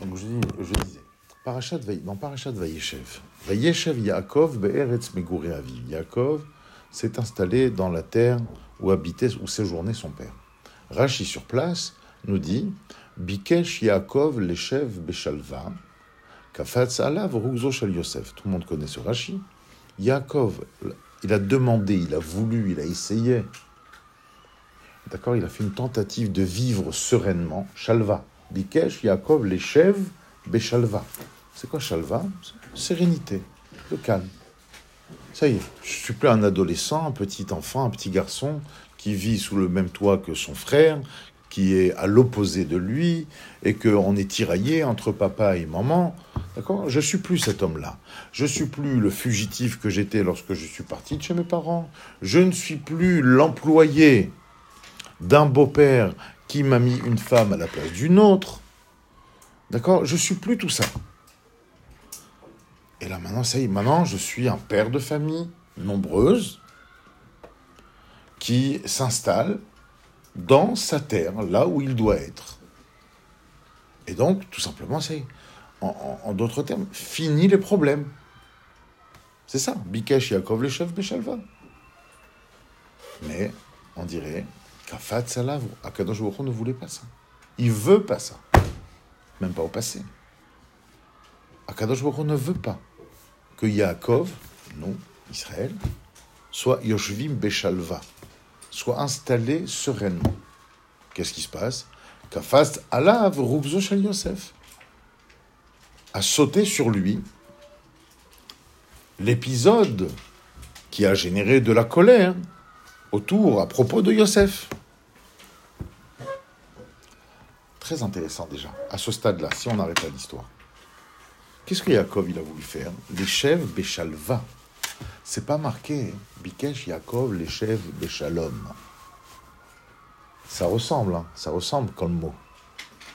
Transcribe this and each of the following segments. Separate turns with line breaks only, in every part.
Donc je, dis, je disais, Parashat, dans Parashat Vayeshev, Vayeshev Yaakov be'eretz megurei aviv. Yaakov s'est installé dans la terre où habitait, où séjournait son père. Rashi sur place nous dit, Bikesh Yaakov leshev beshalva, kafatz alav rugzo shel Yosef. Tout le monde connaît ce Rashi. Yaakov, il a demandé, il a voulu, il a essayé. D'accord Il a fait une tentative de vivre sereinement. Shalva. Bikesh, Yaakov, chèvres, Beshalva. C'est quoi Shalva? Sérénité, le calme. Ça y est, je suis plus un adolescent, un petit enfant, un petit garçon qui vit sous le même toit que son frère, qui est à l'opposé de lui, et qu'on est tiraillé entre papa et maman. D'accord? Je suis plus cet homme-là. Je suis plus le fugitif que j'étais lorsque je suis parti de chez mes parents. Je ne suis plus l'employé d'un beau-père qui m'a mis une femme à la place d'une autre. D'accord? Je suis plus tout ça. Et là maintenant, ça y est, maintenant je suis un père de famille nombreuse qui s'installe dans sa terre, là où il doit être. Et donc, tout simplement, c'est, en, en- en d'autres termes, fini les problèmes. C'est ça. Bikesh Yaakov le chef Beshalva. Mais, on dirait, Kafat Salav, Akadosh Baruch ne voulait pas ça. Il veut pas ça. Même pas au passé. Akadosh Baruch ne veut pas que Yaakov, nous, Israël, soit Yoshvim Beshalva, soit installé sereinement. Qu'est-ce qui se passe? Kafat Alav Rubzo Shel Yosef a sauté sur lui l'épisode qui a généré de la colère autour, à propos de Yosef. Très intéressant déjà, à ce stade-là, si on arrête l'histoire. Qu'est-ce que Yaakov il a voulu faire? Les chèvres Béchalva. C'est pas marqué Bikesh Yaakov, les chèvres Béchalom. Ça ressemble, hein, ça ressemble comme mot.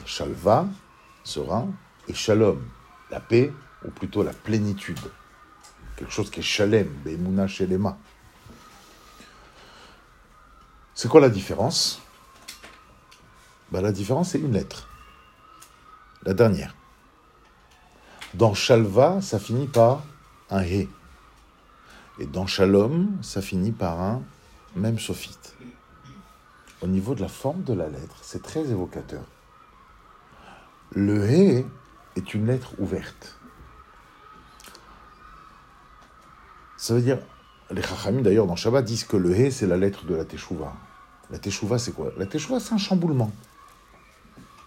Shalva, serein, et Shalom, la paix, ou plutôt la plénitude. Quelque chose qui est Shalem, Bemouna Shelema. C'est quoi la différence? Ben, La différence, c'est une lettre. La dernière. Dans Shalva, ça finit par un He. Et dans Shalom, ça finit par un même sophite. Au niveau de la forme de la lettre, c'est très évocateur. Le He est une lettre ouverte. Ça veut dire, les Chachamim d'ailleurs dans Shabbat disent que le He c'est la lettre de la Teshuvah. La Teshuvah c'est quoi? La Teshuvah c'est un chamboulement.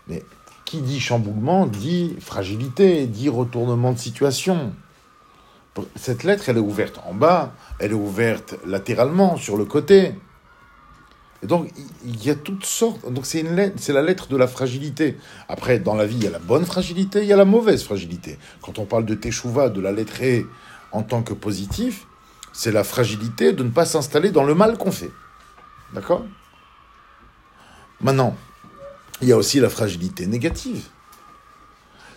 Mais qui dit chamboulement dit fragilité, dit retournement de situation. Cette lettre elle est ouverte en bas, elle est ouverte latéralement sur le côté. Et donc il y a toutes sortes. Donc c'est une c'est la lettre de la fragilité. Après dans la vie il y a la bonne fragilité, il y a la mauvaise fragilité. Quand on parle de Teshuvah, de la lettre E en tant que positif, c'est la fragilité de ne pas s'installer dans le mal qu'on fait. D'accord? Maintenant, il y a aussi la fragilité négative.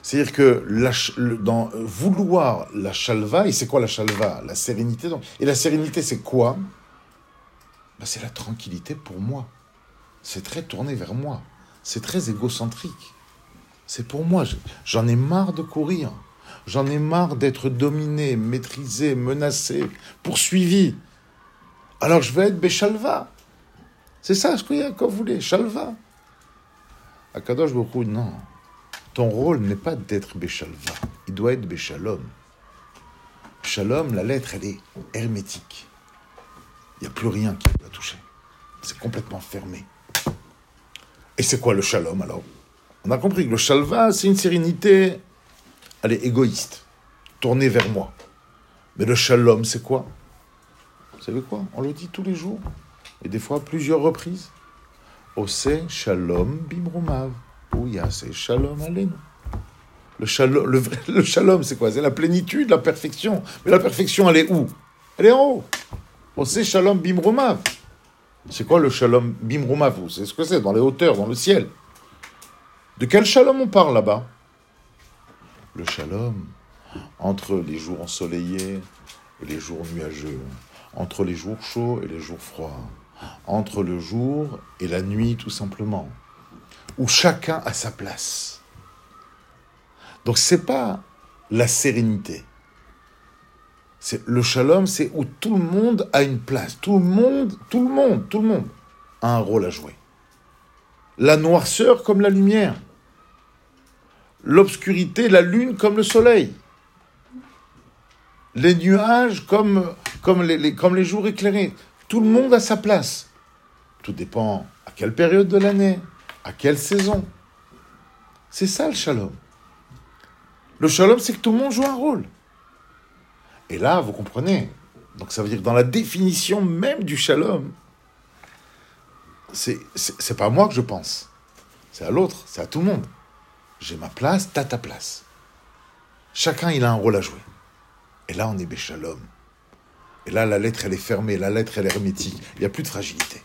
C'est-à-dire que dans vouloir la chalva, et c'est quoi la chalva? La sérénité. Et la sérénité, c'est quoi? Ben, C'est la tranquillité pour moi. C'est très tourné vers moi. C'est très égocentrique. C'est pour moi. Je- J'en ai marre de courir. J'en ai marre d'être dominé, maîtrisé, menacé, poursuivi. Alors je vais être Béchalva. C'est ça ce que Yaakov voulait, Chalva. Akadosh Baruch non. Ton rôle n'est pas d'être Béchalva. Il doit être Béchalom. Shalom, la lettre, elle est hermétique. Il n'y a plus rien qui peut la toucher. C'est complètement fermé. Et c'est quoi le shalom alors? On a compris que le shalva, c'est une sérénité elle est égoïste, tournée vers moi. Mais le shalom, c'est quoi? Vous savez quoi? On le dit tous les jours, et des fois à plusieurs reprises. Ose shalom bimrumav. Ouya, c'est shalom alenu. Le shalom, le, vrai- le shalom, c'est quoi? C'est la plénitude, la perfection. Mais la perfection, elle est où? Elle est en haut. Ose shalom bimrumav. C'est quoi le shalom bimrumav Vous savez ce que c'est? Dans les hauteurs, dans le ciel. De quel shalom on parle là-bas? Le shalom entre les jours ensoleillés et les jours nuageux, entre les jours chauds et les jours froids, entre le jour et la nuit tout simplement, où chacun a sa place. Donc c'est pas la sérénité. C'est le shalom, c'est où tout le monde a une place. Tout le monde, tout le monde, tout le monde a un rôle à jouer. La noirceur comme la lumière. L'obscurité, la lune comme le soleil. Les nuages comme, comme, les, comme les jours éclairés. Tout le monde a sa place. Tout dépend à quelle période de l'année, à quelle saison. C'est ça le shalom. Le shalom, c'est que tout le monde joue un rôle. Et là, vous comprenez. Donc ça veut dire que dans la définition même du shalom, c'est, c'est, pas à moi que je pense. C'est à l'autre, c'est à tout le monde. J'ai ma place, t'as ta place. Chacun, il a un rôle à jouer. Et là, on est béchalom. Et là, la lettre, elle est fermée, la lettre, elle est hermétique. Il n'y a plus de fragilité.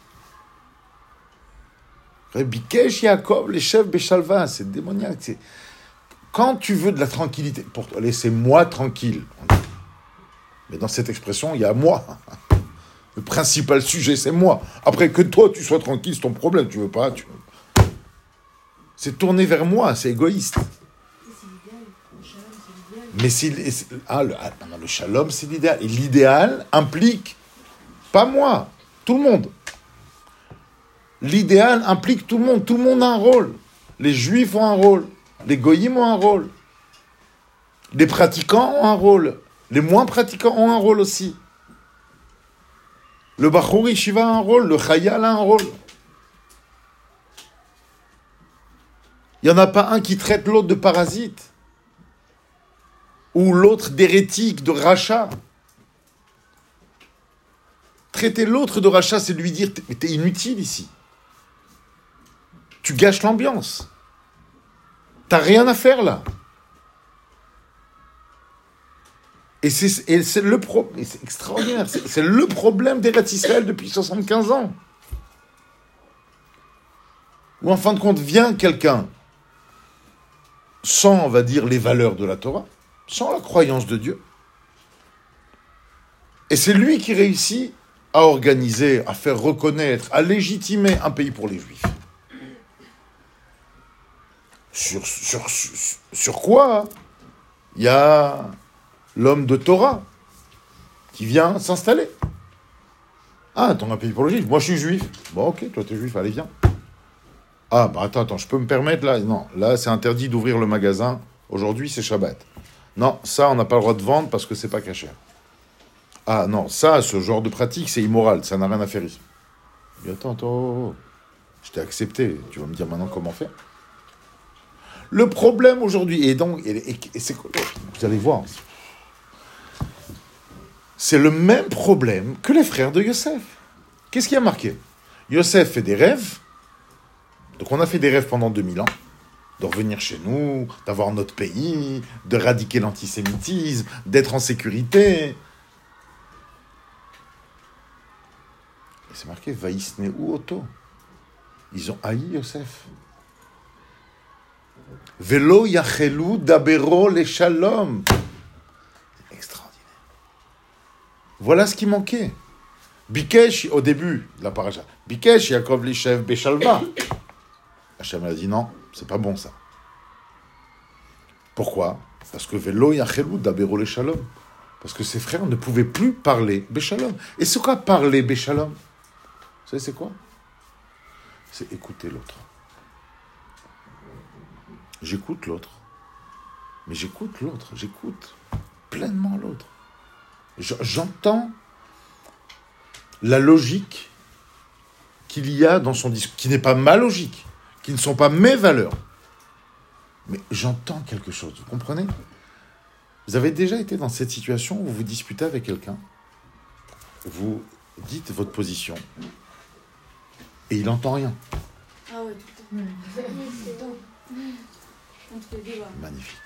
Bikesh Yaakov, les chefs Béchalva, c'est démoniaque. Quand tu veux de la tranquillité, pour laissez-moi tranquille. Mais dans cette expression, il y a moi. Le principal sujet, c'est moi. Après que toi, tu sois tranquille, c'est ton problème. Tu veux pas. C'est tourné vers moi, c'est égoïste. Mais c'est ah, le, ah, le shalom, c'est l'idéal. Et l'idéal implique pas moi, tout le monde. L'idéal implique tout le monde. Tout le monde a un rôle. Les juifs ont un rôle. Les goyim ont un rôle. Les pratiquants ont un rôle. Les moins pratiquants ont un rôle aussi. Le Bachouri Shiva a un rôle. Le Chayal a un rôle. Il n'y en a pas un qui traite l'autre de parasite. Ou l'autre d'hérétique, de rachat. Traiter l'autre de rachat, c'est lui dire T'es inutile ici tu gâches l'ambiance. T'as rien à faire là. Et c'est le c'est extraordinaire, c'est le problème des Israël depuis 75 ans. Où en fin de compte vient quelqu'un sans, on va dire, les valeurs de la Torah, sans la croyance de Dieu. Et c'est lui qui réussit à organiser, à faire reconnaître, à légitimer un pays pour les Juifs. Sur, quoi Il y a l'homme de Torah qui vient s'installer. Ah, ton un pays pour le juif. Moi, je suis juif. Bon, ok, toi, tu es juif, allez, viens. Ah, bah attends, attends, je peux me permettre là Non, là, c'est interdit d'ouvrir le magasin. Aujourd'hui, c'est Shabbat. Non, ça, on n'a pas le droit de vendre parce que c'est pas caché. Ah non, ça, ce genre de pratique, c'est immoral, ça n'a rien à faire ici. Mais attends, attends, je t'ai accepté. Tu vas me dire maintenant comment faire le problème aujourd'hui, et donc, et, vous allez voir, c'est le même problème que les frères de Yosef. Qu'est-ce qui a marqué? Yosef fait des rêves. Donc on a fait des rêves pendant 2000 ans. De revenir chez nous, d'avoir notre pays, de radiquer l'antisémitisme, d'être en sécurité. C'est marqué Vaïsne ou Otto. Ils ont haï Yosef. Velo yachelu dabero le shalom. Extraordinaire. Voilà ce qui manquait. Bikesh, au début de la paracha, Bikesh, Yaakov Lishev Beshalva. Hachem a dit non, c'est pas bon ça. Pourquoi? Parce que Velo shalom. Parce que ses frères ne pouvaient plus parler Beshalom. Et c'est quoi parler Beshalom Vous savez c'est quoi? C'est écouter l'autre. J'écoute l'autre. Mais j'écoute l'autre, j'écoute pleinement l'autre. J'entends la logique qu'il y a dans son discours, qui n'est pas ma logique, qui ne sont pas mes valeurs. Mais j'entends quelque chose, vous comprenez? Vous avez déjà été dans cette situation où vous vous disputez avec quelqu'un, vous dites votre position, et il n'entend rien. Ah ouais, tout Magnifique.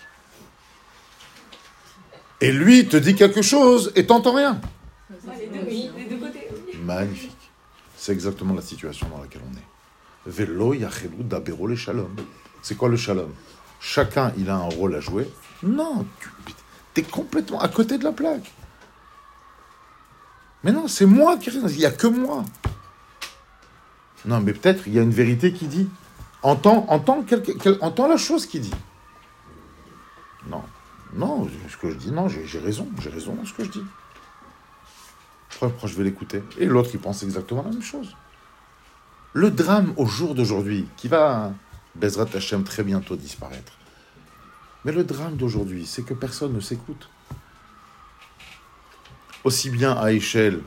Et lui te dit quelque chose et t'entends rien. Magnifique. C'est exactement la situation dans laquelle on est. Velo dabero le shalom. C'est quoi le shalom Chacun, il a un rôle à jouer. Non, tu es complètement à côté de la plaque. Mais non, c'est moi qui... Il n'y a que moi. Non, mais peut-être il y a une vérité qui dit Entends, entends, la chose qu'il dit. Non, ce que je dis, non, j'ai raison, j'ai raison ce que je dis. Pourquoi je vais l'écouter Et l'autre, il pense exactement la même chose. Le drame au jour d'aujourd'hui, qui va, Bezrat Hashem, très bientôt disparaître. Mais le drame d'aujourd'hui, c'est que personne ne s'écoute. Aussi bien à échelle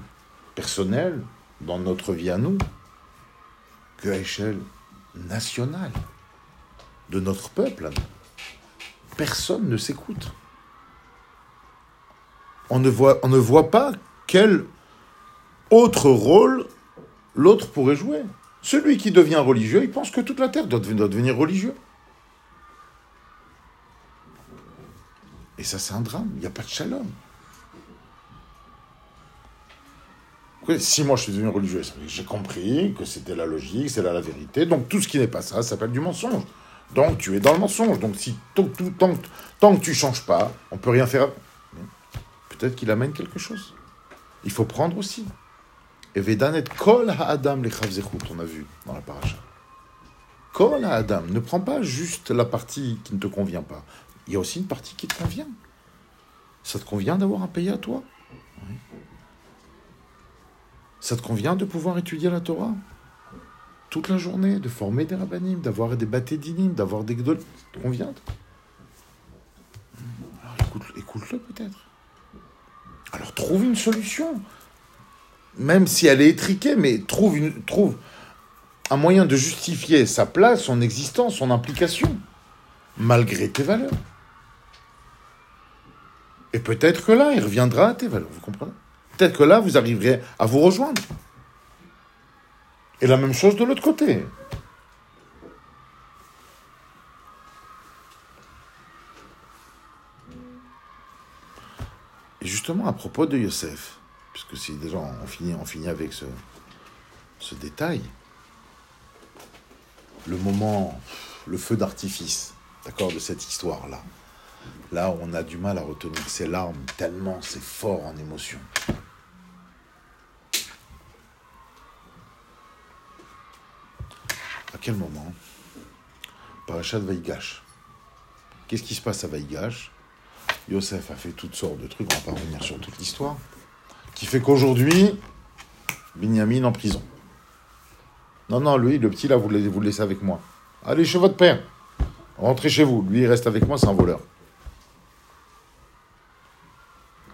personnelle, dans notre vie à nous, qu'à échelle nationale, de notre peuple. Personne ne s'écoute. On ne voit pas quel autre rôle l'autre pourrait jouer. Celui qui devient religieux, il pense que toute la terre doit devenir religieux. Et ça, c'est un drame. Il n'y a pas de shalom. Si moi je suis devenu religieux, j'ai compris que c'était la logique, c'est la, la vérité. Donc tout ce qui n'est pas ça, ça s'appelle du mensonge. Donc tu es dans le mensonge. Donc si tant, tant, tant que tu changes pas, on peut rien faire. Peut-être qu'il amène quelque chose. Il faut prendre aussi. Et Vedanet kol ha'adam on a vu dans la paracha. Kol ha'adam, ne prends pas juste la partie qui ne te convient pas. Il y a aussi une partie qui te convient. Ça te convient d'avoir un pays à toi? Ça te convient de pouvoir étudier la Torah? Toute la journée, de former des rabbinim, d'avoir des dinim, d'avoir des gdol. Ça te convient? Alors écoute-le peut-être. Alors trouve une solution. Même si elle est étriquée, mais trouve, un moyen de justifier sa place, son existence, son implication, malgré tes valeurs. Et peut-être que là, il reviendra à tes valeurs, vous comprenez? Peut-être que là, vous arriverez à vous rejoindre. Et la même chose de l'autre côté. Et justement, à propos de Yosef, puisque si déjà on finit, avec ce, détail, le moment, le feu d'artifice, d'accord, de cette histoire-là, là on a du mal à retenir ses larmes, tellement c'est fort en émotion. À quel moment Parachat Vaïgash. Qu'est-ce qui se passe à Vaïgash Yosef a fait toutes sortes de trucs, on va pas revenir sur toute l'histoire, qui fait qu'aujourd'hui, Binyamin en prison. Non, non, lui, le petit là, vous le, laissez avec moi. Allez chez votre père. Rentrez chez vous. Lui, il reste avec moi, c'est un voleur.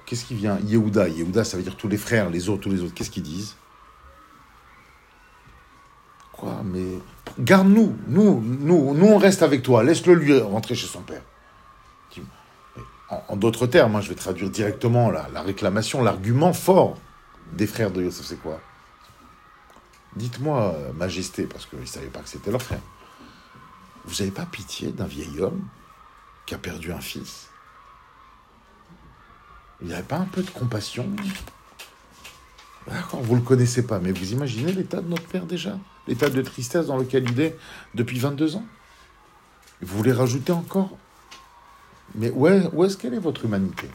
Qu'est-ce qui vient? Yehuda. Yehuda, ça veut dire tous les frères, les autres, tous les autres. Qu'est-ce qu'ils disent? Quoi Mais garde-nous. Nous, nous, nous, on reste avec toi. Laisse-le lui rentrer chez son père. En, d'autres termes, hein, je vais traduire directement la, la réclamation, l'argument fort des frères de Yosef, c'est quoi? Dites-moi, euh, Majesté, parce qu'ils ne savaient pas que c'était leur frère. Vous n'avez pas pitié d'un vieil homme qui a perdu un fils? Il n'y avait pas un peu de compassion? Vous ne le connaissez pas, mais vous imaginez l'état de notre père déjà? L'état de tristesse dans lequel il est depuis 22 ans? Vous voulez rajouter encore mais où, est, ce qu'elle est votre humanité?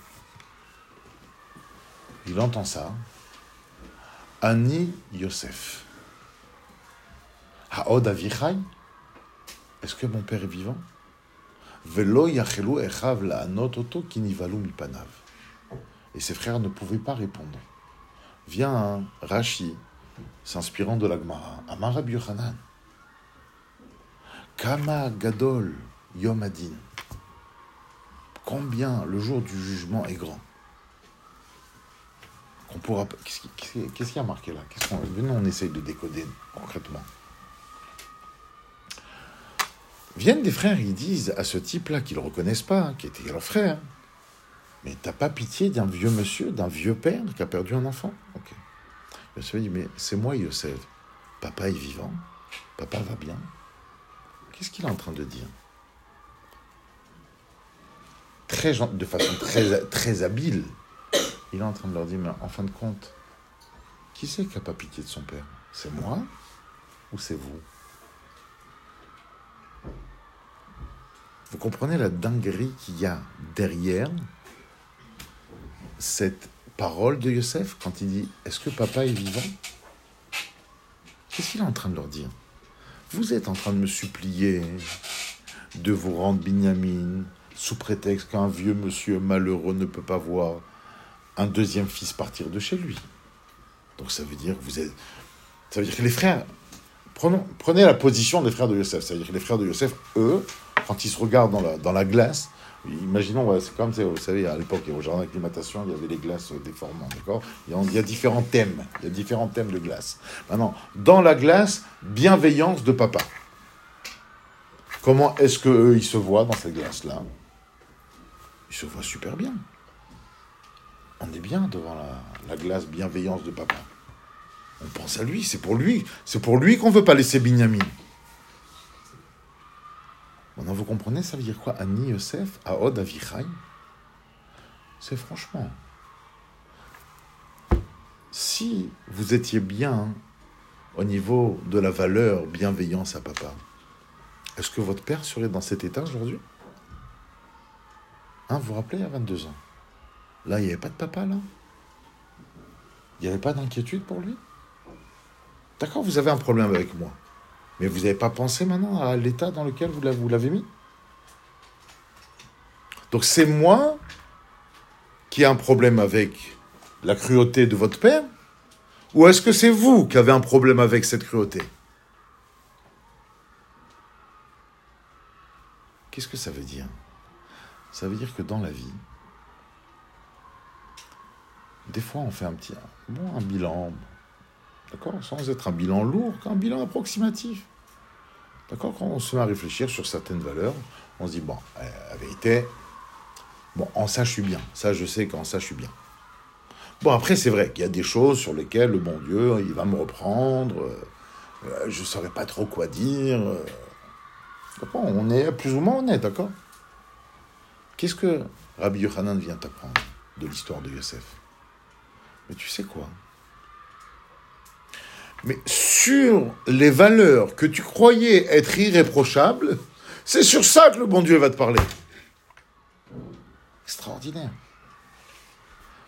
Il entend ça. Ani Yosef. Haod avichai Est-ce que mon père est vivant? Velo yachelu echav la oto kinivalu mipanav. Et ses frères ne pouvaient pas répondre. Vient un Rashi, s'inspirant de la Gemara, Amar Yochanan. Kama gadol yomadin combien le jour du jugement est grand. Qu'on pourra Qu'est-ce qui a marqué là? Qu'est-ce Venez, on essaye de décoder concrètement. Viennent des frères, ils disent à ce type-là qu'ils ne reconnaissent pas, hein, qui était leur frère, mais t'as pas pitié d'un vieux monsieur, d'un vieux père qui a perdu un enfant? Ok. Monsieur dit, mais c'est moi, Yosef. Papa est vivant, papa va bien. Qu'est-ce qu'il est en train de dire? De façon très, très habile, il est en train de leur dire, mais en fin de compte, qui c'est qui n'a pas pitié de son père? C'est moi ou c'est vous? Vous comprenez la dinguerie qu'il y a derrière cette parole de Yosef quand il dit Est-ce que papa est vivant? Qu'est-ce qu'il est en train de leur dire? Vous êtes en train de me supplier de vous rendre Binyamin, sous prétexte qu'un vieux monsieur malheureux ne peut pas voir un deuxième fils partir de chez lui. Donc ça veut dire que vous êtes. Ça veut dire que les frères. Prenez la position des frères de Yosef. Ça veut dire que les frères de Yosef, eux, quand ils se regardent dans la, dans la glace, imaginons, c'est comme, vous savez, à l'époque, au jardin d'acclimatation, il y avait les glaces déformantes, d'accord? Il y a différents thèmes. Il y a différents thèmes de glace. Maintenant, dans la glace, bienveillance de papa. Comment est-ce qu'eux, ils se voient dans cette glace-là? Ils se voient super bien. On est bien devant la, glace bienveillance de papa. On pense à lui, c'est pour lui. C'est pour lui qu'on ne veut pas laisser Binyamin. Maintenant, vous comprenez, ça veut dire quoi Ani Yosef, Aod Avichai? C'est franchement. Si vous étiez bien au niveau de la valeur bienveillance à papa, est-ce que votre père serait dans cet état aujourd'hui? Hein, vous vous rappelez, a 22 ans? Là, il n'y avait pas de papa, là? Il n'y avait pas d'inquiétude pour lui? D'accord, vous avez un problème avec moi. Mais vous n'avez pas pensé maintenant à l'état dans lequel vous l'avez mis? Donc c'est moi qui ai un problème avec la cruauté de votre père? Ou est-ce que c'est vous qui avez un problème avec cette cruauté? Qu'est-ce que ça veut dire? Ça veut dire que dans la vie, des fois on fait un petit bon, un bilan, d'accord, sans être un bilan lourd, un bilan approximatif. D'accord Quand on se met à réfléchir sur certaines valeurs, on se dit, bon, euh, la vérité, bon, en ça je suis bien. Ça je sais qu'en ça je suis bien. Bon, après, c'est vrai qu'il y a des choses sur lesquelles le bon Dieu, il va me reprendre. Euh, je ne saurais pas trop quoi dire. Euh, on est plus ou moins honnête, d'accord? Qu'est-ce que Rabbi Yochanan vient t'apprendre de l'histoire de Yosef? Mais tu sais quoi? Mais sur les valeurs que tu croyais être irréprochables, c'est sur ça que le bon Dieu va te parler. Extraordinaire.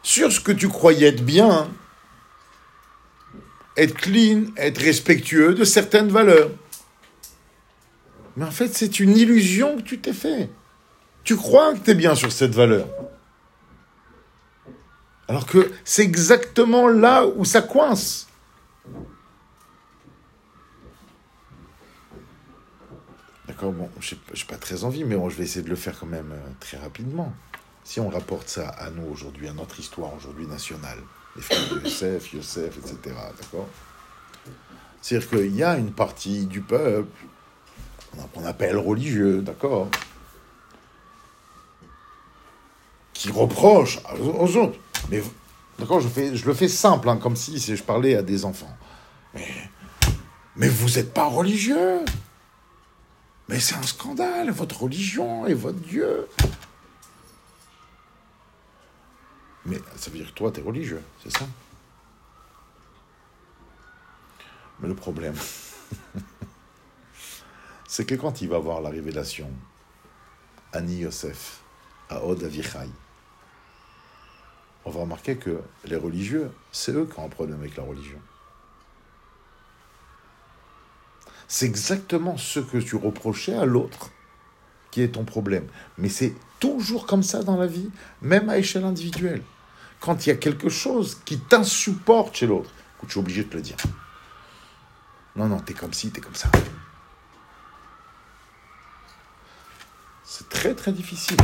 Sur ce que tu croyais être bien, être clean, être respectueux de certaines valeurs. Mais en fait, c'est une illusion que tu t'es fait. Tu crois que tu es bien sur cette valeur? Alors que c'est exactement là où ça coince. D'accord, bon, je n'ai pas très envie, mais bon, je vais essayer de le faire quand même euh, très rapidement. Si on rapporte ça à nous aujourd'hui, à notre histoire aujourd'hui nationale, les frères de Yosef, Yosef, etc., d'accord? C'est-à-dire qu'il y a une partie du peuple qu'on appelle religieux, d'accord? Qui reproche aux autres. Mais, d'accord, je, le fais simple, hein, comme si, je parlais à des enfants. Mais, vous n'êtes pas religieux Mais c'est un scandale, votre religion et votre Dieu. Mais ça veut dire que toi, tu es religieux, c'est ça? Mais le problème, c'est que quand il va voir la révélation, Ani Yosef, à Od Avichai, on va remarquer que les religieux, c'est eux qui ont un problème avec la religion. C'est exactement ce que tu reprochais à l'autre qui est ton problème. Mais c'est toujours comme ça dans la vie, même à échelle individuelle. Quand il y a quelque chose qui t'insupporte chez l'autre, tu es obligé de te le dire. Non, non, t'es comme ci, t'es comme ça. C'est très très difficile.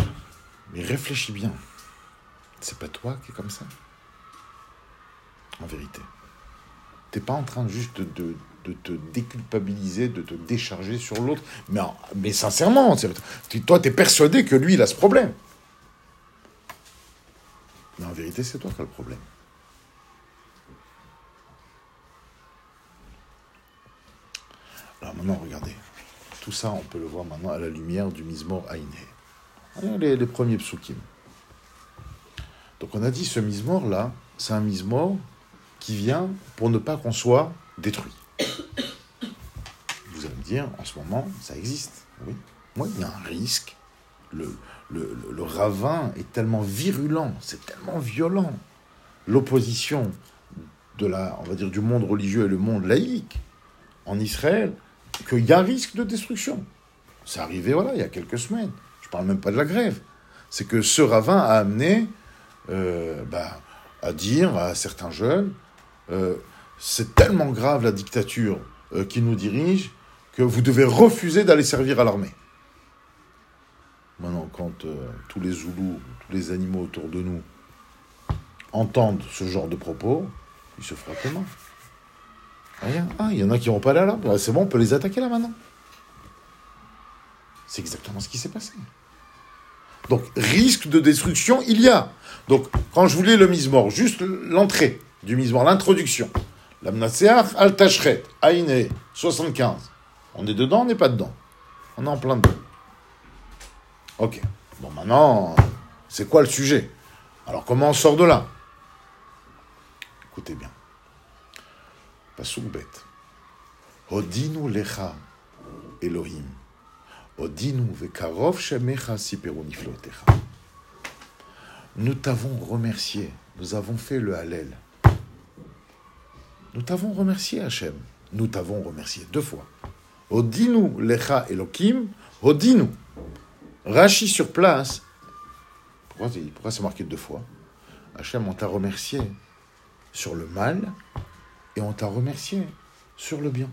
Mais réfléchis bien. C'est pas toi qui es comme ça? En vérité. T'es pas en train juste de, te déculpabiliser, de te décharger sur l'autre. Mais, mais sincèrement, toi, tu es persuadé que lui, il a ce problème. Mais en vérité, c'est toi qui as le problème. Alors maintenant, regardez. Tout ça, on peut le voir maintenant à la lumière du Mizmor Aïné. Les, les premiers psukim. Donc on a dit ce Mizmor là, c'est un Mizmor qui vient pour ne pas qu'on soit détruit. Vous allez me dire, en ce moment, ça existe. Oui. Moi, il y a un risque. Le, le, le ravin est tellement virulent, c'est tellement violent. L'opposition de la, on va dire, du monde religieux et le monde laïque en Israël qu'il y a un risque de destruction. C'est arrivé, voilà, il y a quelques semaines. Je parle même pas de la grève. C'est que ce ravin a amené euh, bah, à dire à certains jeunes, euh, c'est tellement grave la dictature euh, qui nous dirige que vous devez refuser d'aller servir à l'armée. Maintenant, quand tous les Zoulous, tous les animaux autour de nous entendent ce genre de propos, ils se frappent les mains. Ah, il y en a qui vont pas aller là. Bah, c'est bon, on peut les attaquer là maintenant. C'est exactement ce qui s'est passé. Donc, risque de destruction, il y a. Donc, quand je voulais le mise-mort, juste l'entrée du mise-mort, l'introduction. L'amnaseach al tachret, Aïne, 75. On est dedans, on n'est pas dedans. On est en plein dedans. Ok. Bon, maintenant, c'est quoi le sujet? Alors, comment on sort de là? Écoutez bien. Pasuk bet. Odinu lecha Elohim. Odinu vekarov shemecha siperu niflotecha. Nous t'avons remercié, nous avons fait le Hallel. Nous t'avons remercié, Hachem. Nous t'avons remercié deux fois. Odinu lecha Elohim, Odinu. Rachi sur place. Pourquoi, pourquoi c'est marqué deux fois? Hachem, on t'a remercié sur le mal et on t'a remercié sur le bien.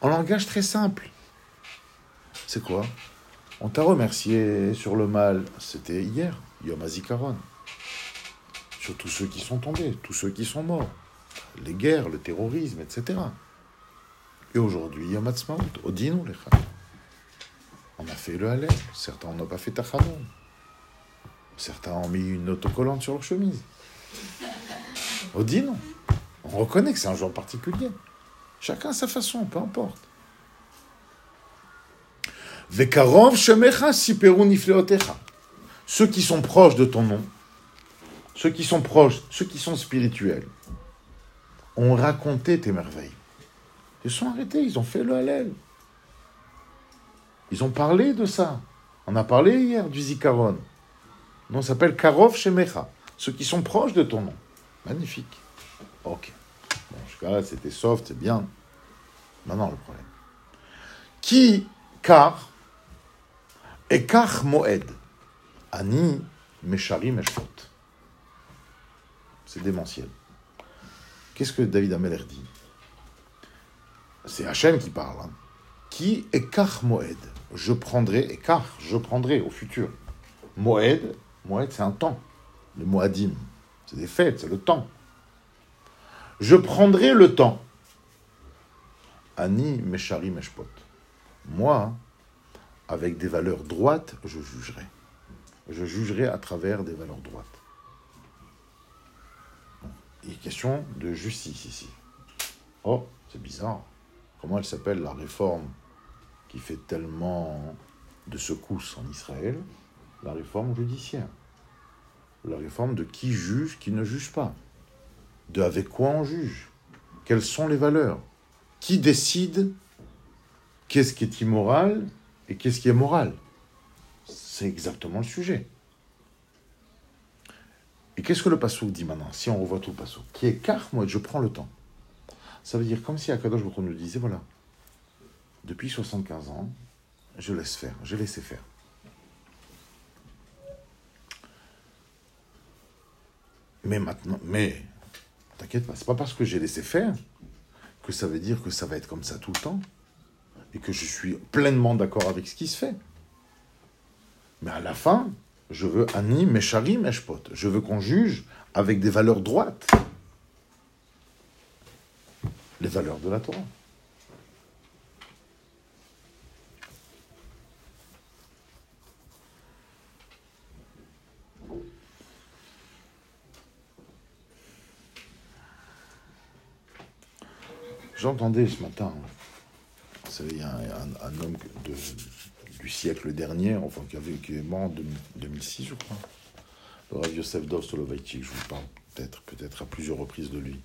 En langage très simple. C'est quoi? On t'a remercié sur le mal, c'était hier, Yom HaZikaron. Sur tous ceux qui sont tombés, tous ceux qui sont morts. Les guerres, le terrorisme, etc. Et aujourd'hui, Yom HaTzmaut, les On a fait le Halel, certains n'ont pas fait Tachanon. Certains ont mis une autocollante sur leur chemise. Odinu. On reconnaît que c'est un jour particulier. Chacun à sa façon, peu importe. Ceux qui sont proches de ton nom, ceux qui sont proches, ceux qui sont spirituels, ont raconté tes merveilles. Ils sont arrêtés, ils ont fait le halal. Ils ont parlé de ça. On a parlé hier du zikaron. On s'appelle Karov Shemecha. Ceux qui sont proches de ton nom. Magnifique. Ok. Bon, jusqu'à c'était soft, c'est bien. Maintenant, le problème. Qui, car, car moed, ani meshari meshfot. C'est démentiel. Qu'est-ce que David Ameller dit? C'est Hachem qui parle. Hein. Qui est car moed Je prendrai, car, je prendrai au futur. Moed, moed c'est un temps. Le moadim, c'est des fêtes, c'est le temps. Je prendrai le temps. Ani meshari meshpot. Moi, avec des valeurs droites, je jugerai. Je jugerai à travers des valeurs droites. Il est question de justice ici. Oh, c'est bizarre. Comment elle s'appelle la réforme qui fait tellement de secousses en Israël? La réforme judiciaire. La réforme de qui juge, qui ne juge pas. De avec quoi on juge? Quelles sont les valeurs? Qui décide qu'est-ce qui est immoral et qu'est-ce qui est moral? C'est exactement le sujet. Et qu'est-ce que le Passouk dit maintenant? Si on revoit tout le Passouk, qui est car moi, je prends le temps. Ça veut dire comme si Akadosh nous disait voilà, depuis 75 ans, je laisse faire, je laissé faire. Mais maintenant, mais t'inquiète pas, c'est pas parce que j'ai laissé faire que ça veut dire que ça va être comme ça tout le temps et que je suis pleinement d'accord avec ce qui se fait. Mais à la fin, je veux Ani, Meshari, Meshpot. Je veux qu'on juge avec des valeurs droites. Les valeurs de la Torah. J'entendais ce matin il y a un, homme du siècle dernier, enfin qui, avait, qui est mort en 2006, je crois. Le Rav Yosef Dov Soloveitchik, je vous parle peut-être peut-être à plusieurs reprises de lui,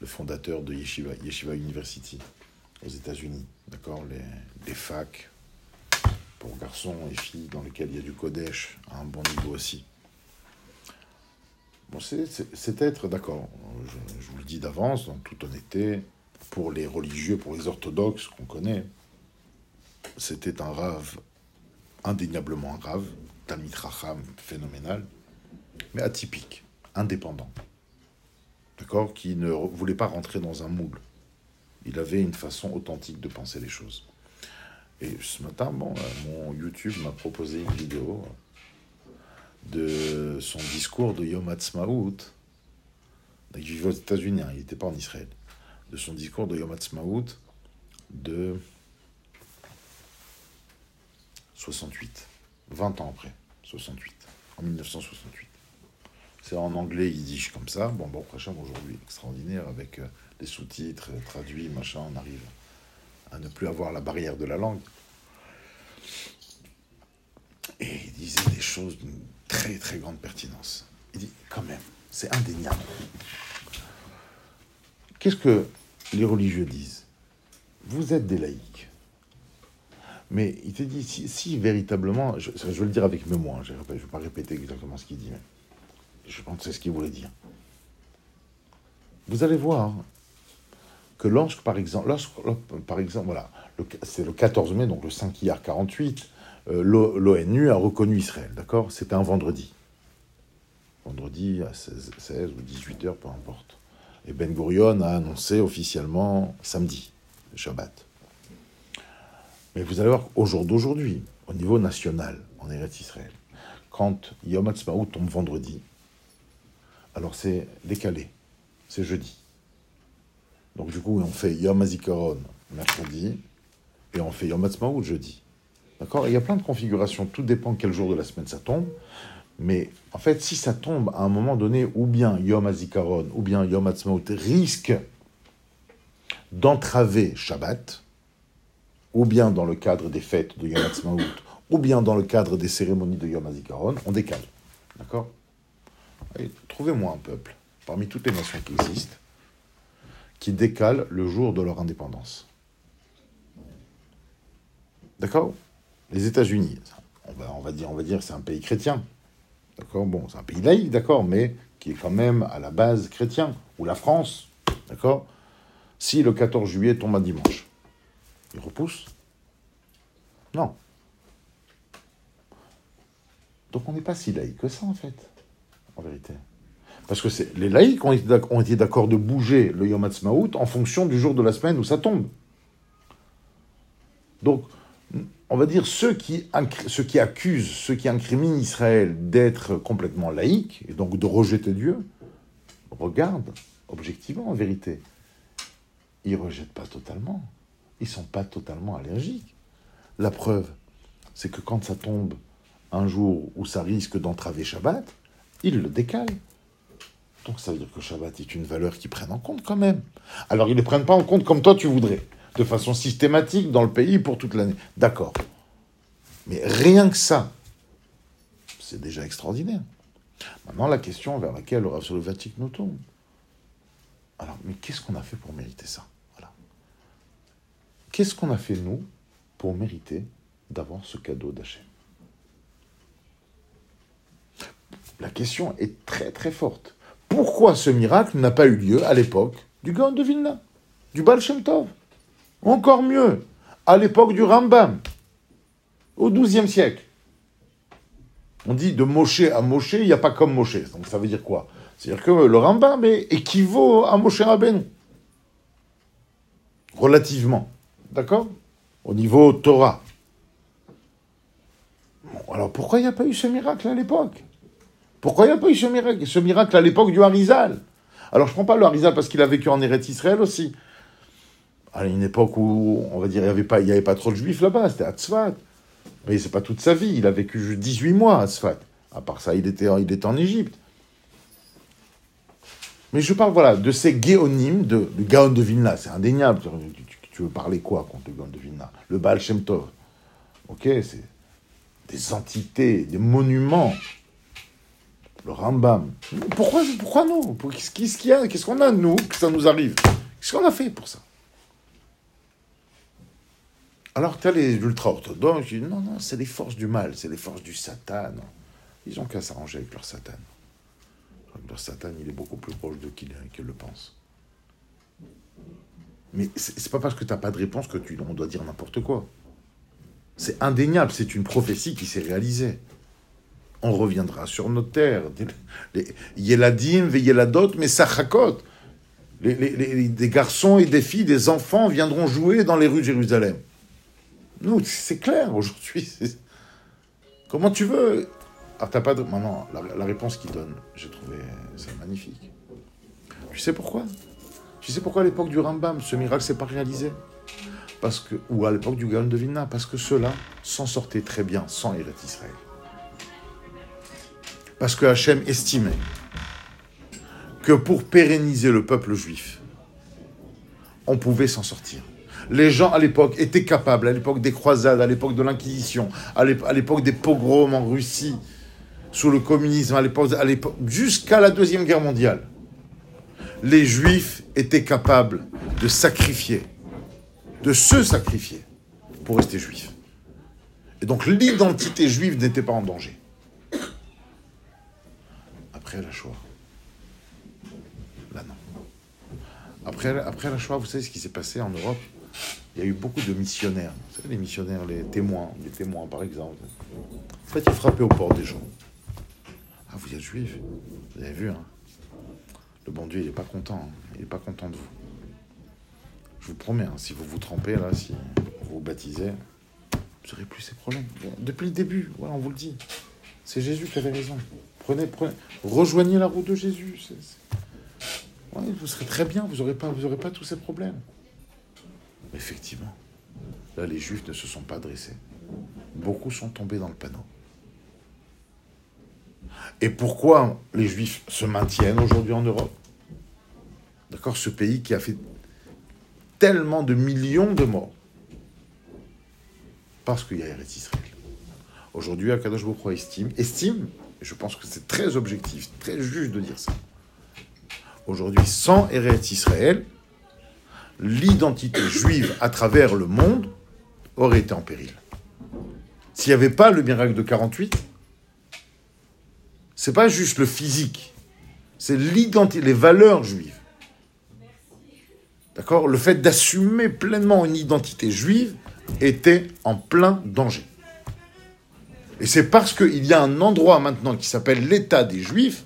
le fondateur de Yeshiva, University aux États-Unis, d'accord les, facs pour garçons et filles dans lesquels il y a du Kodesh à un bon niveau aussi. Bon, c'est être, d'accord, je, je, vous le dis d'avance, dans toute honnêteté, pour les religieux, pour les orthodoxes qu'on connaît, c'était un rave indéniablement Talmid Racham phénoménal, mais atypique, indépendant. D'accord? Qui ne voulait pas rentrer dans un moule. Il avait une façon authentique de penser les choses. Et ce matin, bon, euh, mon YouTube m'a proposé une vidéo de son discours de Yom Ha'atzmaut. Il vivait aux États-Unis, hein, il n'était pas en Israël. De son discours de Yom de 68, 20 ans après, 68, en 1968. C'est en anglais yiddish comme ça. Bon, bon, prochain aujourd'hui, extraordinaire, avec euh, les sous-titres euh, traduits, machin, on arrive à ne plus avoir la barrière de la langue. Et il disait des choses d'une très très grande pertinence. Il dit, quand même, c'est indéniable. Qu'est-ce que les religieux disent Vous êtes des laïcs. Mais il te dit, si, véritablement, je, je, vais le dire avec hein, je ne vais pas répéter exactement ce qu'il dit, mais je pense que c'est ce qu'il voulait dire. Vous allez voir que lorsque, par exemple, par exemple, voilà, c'est le 14 mai, donc le 5 hier 48, euh, l'ONU a reconnu Israël, d'accord? C'était un vendredi. Vendredi à 16, 16 ou 18 heures, peu importe. Et Ben Gurion a annoncé officiellement samedi, le Shabbat. Mais vous allez voir, au jour d'aujourd'hui, au niveau national, en Eretz Israël, quand Yom Ha'atzmaut tombe vendredi, alors c'est décalé, c'est jeudi. Donc du coup, on fait Yom HaZikaron mercredi, et on fait Yom Ha'atzmaut jeudi. D'accord? Il y a plein de configurations, tout dépend quel jour de la semaine ça tombe. Mais en fait, si ça tombe à un moment donné, ou bien Yom HaZikaron, ou bien Yom Ha'atzmaut risque d'entraver Shabbat, ou bien dans le cadre des fêtes de Yom Ha'atzmaut, ou bien dans le cadre des cérémonies de Yom HaZikaron, on décale. D'accord? Trouvez-moi un peuple, parmi toutes les nations qui existent, qui décale le jour de leur indépendance. D'accord? Les États-Unis, on va, on va dire, on va dire, c'est un pays chrétien. D'accord Bon, c'est un pays laïque, d'accord, mais qui est quand même à la base chrétien. Ou la France, d'accord Si le 14 juillet tombe un dimanche, il repousse Non. Donc on n'est pas si laïque que ça, en fait, en vérité. Parce que les laïcs ont été d'accord de bouger le Yom en fonction du jour de la semaine où ça tombe. Donc, on va dire, ceux qui, accusent, ceux qui incriminent Israël d'être complètement laïque, et donc de rejeter Dieu, regardent objectivement, en vérité. Ils ne rejettent pas totalement. Ils ne sont pas totalement allergiques. La preuve, c'est que quand ça tombe un jour où ça risque d'entraver Shabbat, ils le décalent. Donc ça veut dire que Shabbat est une valeur qu'ils prennent en compte quand même. Alors ils ne les prennent pas en compte comme toi tu voudrais de façon systématique dans le pays pour toute l'année. D'accord. Mais rien que ça, c'est déjà extraordinaire. Maintenant, la question vers laquelle le Rav nous tombe. Alors, mais qu'est-ce qu'on a fait pour mériter ça? Qu'est-ce qu'on a fait, nous, pour mériter d'avoir ce cadeau d'Hachem? La question est très très forte. Pourquoi ce miracle n'a pas eu lieu à l'époque du Gaon de Vilna, du Baal encore mieux, à l'époque du Rambam, au XIIe siècle. On dit de Moshe à Moshe, il n'y a pas comme Moshe. Donc ça veut dire quoi? C'est-à-dire que le Rambam équivaut à Moshe Rabbeinu. Relativement. D'accord? Au niveau Torah. alors pourquoi il n'y a pas eu ce miracle à l'époque? Pourquoi il n'y a pas eu ce miracle, ce miracle à l'époque du Harizal? Alors je ne prends pas le Harizal parce qu'il a vécu en Eretz Israël aussi à une époque où, on va dire, il n'y avait, pas, avait pas trop de juifs là-bas, c'était à Tzfat. Mais c'est pas toute sa vie, il a vécu 18 mois à Tzfat. À part ça, il était, il était en Égypte. Mais je parle, voilà, de ces géonymes, de, Gaon de Vilna, c'est indéniable. Tu, veux parler quoi contre le Gaon de Vilna? Le Baal Shem Tov. Ok, c'est des entités, des monuments. Le Rambam. Pourquoi, pourquoi nous? Qu'est-ce qu'il y a? Qu'est-ce qu'on a, nous, que ça nous arrive? Qu'est-ce qu'on a fait pour ça? Alors, tu as les ultra-orthodoxes qui disent non, non, c'est les forces du mal, c'est les forces du Satan. Ils ont qu'à s'arranger avec leur Satan. Leur Satan, il est beaucoup plus proche de qu'ils le pensent. Mais c'est pas parce que tu n'as pas de réponse que tu on doit dire n'importe quoi. C'est indéniable, c'est une prophétie qui s'est réalisée. On reviendra sur nos terres. Yeladim, Yeladot, mais Sachakot. Les, les, des garçons et des filles, des enfants viendront jouer dans les rues de Jérusalem. Nous, c'est clair aujourd'hui. Comment tu veux? Ah, t'as pas de. Maintenant, la, réponse qu'il donne, j'ai trouvé ça magnifique. Tu sais pourquoi? Tu sais pourquoi à l'époque du Rambam, ce miracle s'est pas réalisé? Parce que, Ou à l'époque du Gaon de Vilna Parce que ceux-là s'en sortaient très bien sans Eretz Israël. Parce que Hachem estimait que pour pérenniser le peuple juif, on pouvait s'en sortir. Les gens à l'époque étaient capables, à l'époque des croisades, à l'époque de l'Inquisition, à l'époque des pogroms en Russie, sous le communisme, jusqu'à la Deuxième Guerre mondiale, les Juifs étaient capables de sacrifier, de se sacrifier pour rester juifs. Et donc l'identité juive n'était pas en danger. Après la Shoah. Là non. Après la Shoah, vous savez ce qui s'est passé en Europe? Il y a eu beaucoup de missionnaires. Les missionnaires, les témoins, les témoins par exemple. En fait, ils frappaient au port des gens. Ah, vous êtes juif Vous avez vu, hein? Le bon Dieu, il n'est pas content. Hein. il n'est pas content de vous. Je vous promets, hein, si vous vous trompez, là, si vous baptisez, vous n'aurez plus ces problèmes. Depuis le début, voilà, on vous le dit. C'est Jésus qui avait raison. Prenez, prenez, rejoignez la route de Jésus. vous serez très bien, vous n'aurez pas tous ces problèmes. Effectivement, là, les Juifs ne se sont pas dressés. Beaucoup sont tombés dans le panneau. Et pourquoi les Juifs se maintiennent aujourd'hui en Europe? D'accord Ce pays qui a fait tellement de millions de morts. Parce qu'il y a Eretz Israël. Aujourd'hui, Akadosh Bokro estime, estime, et je pense que c'est très objectif, très juste de dire ça. Aujourd'hui, sans Eretz Israël, l'identité juive à travers le monde aurait été en péril. S'il n'y avait pas le miracle de 48, c'est pas juste le physique, c'est l'identité, les valeurs juives. D'accord? Le fait d'assumer pleinement une identité juive était en plein danger. Et c'est parce qu'il y a un endroit maintenant qui s'appelle l'État des Juifs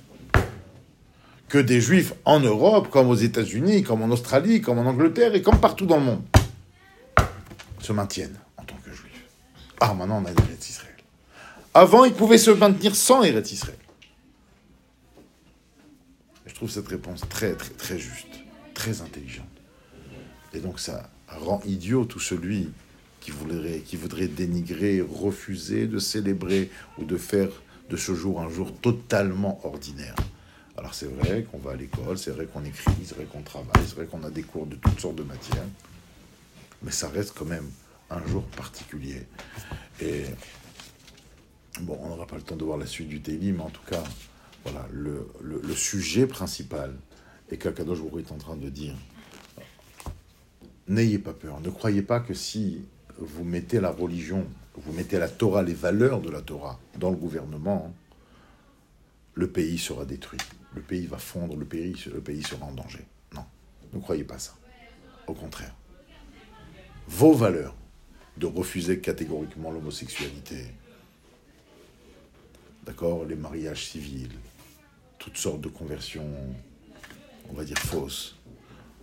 que des juifs en Europe, comme aux États-Unis, comme en Australie, comme en Angleterre et comme partout dans le monde, se maintiennent en tant que juifs. Ah, maintenant on a Eretz Israël. Avant, ils pouvaient se maintenir sans Eretz Israël. je trouve cette réponse très, très, très juste, très intelligente. Et donc ça rend idiot tout celui qui voudrait, qui voudrait dénigrer, refuser de célébrer ou de faire de ce jour un jour totalement ordinaire. Alors c'est vrai qu'on va à l'école, c'est vrai qu'on écrit, c'est vrai qu'on travaille, c'est vrai qu'on a des cours de toutes sortes de matières, mais ça reste quand même un jour particulier. Et bon, on n'aura pas le temps de voir la suite du Téli, mais en tout cas, voilà, le, le, sujet principal est qu'Akadosh Baruch est en train de dire n'ayez pas peur, ne croyez pas que si vous mettez la religion, vous mettez la Torah, les valeurs de la Torah dans le gouvernement, le pays sera détruit le pays va fondre, le pays, le pays sera en danger. Non, ne croyez pas ça. Au contraire. Vos valeurs de refuser catégoriquement l'homosexualité, d'accord, les mariages civils, toutes sortes de conversions, on va dire fausses,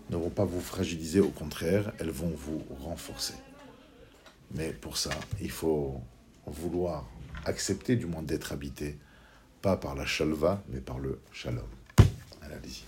ne vont pas vous fragiliser, au contraire, elles vont vous renforcer. Mais pour ça, il faut vouloir accepter du moins d'être habité pas par la shalva, mais par le shalom. Allez,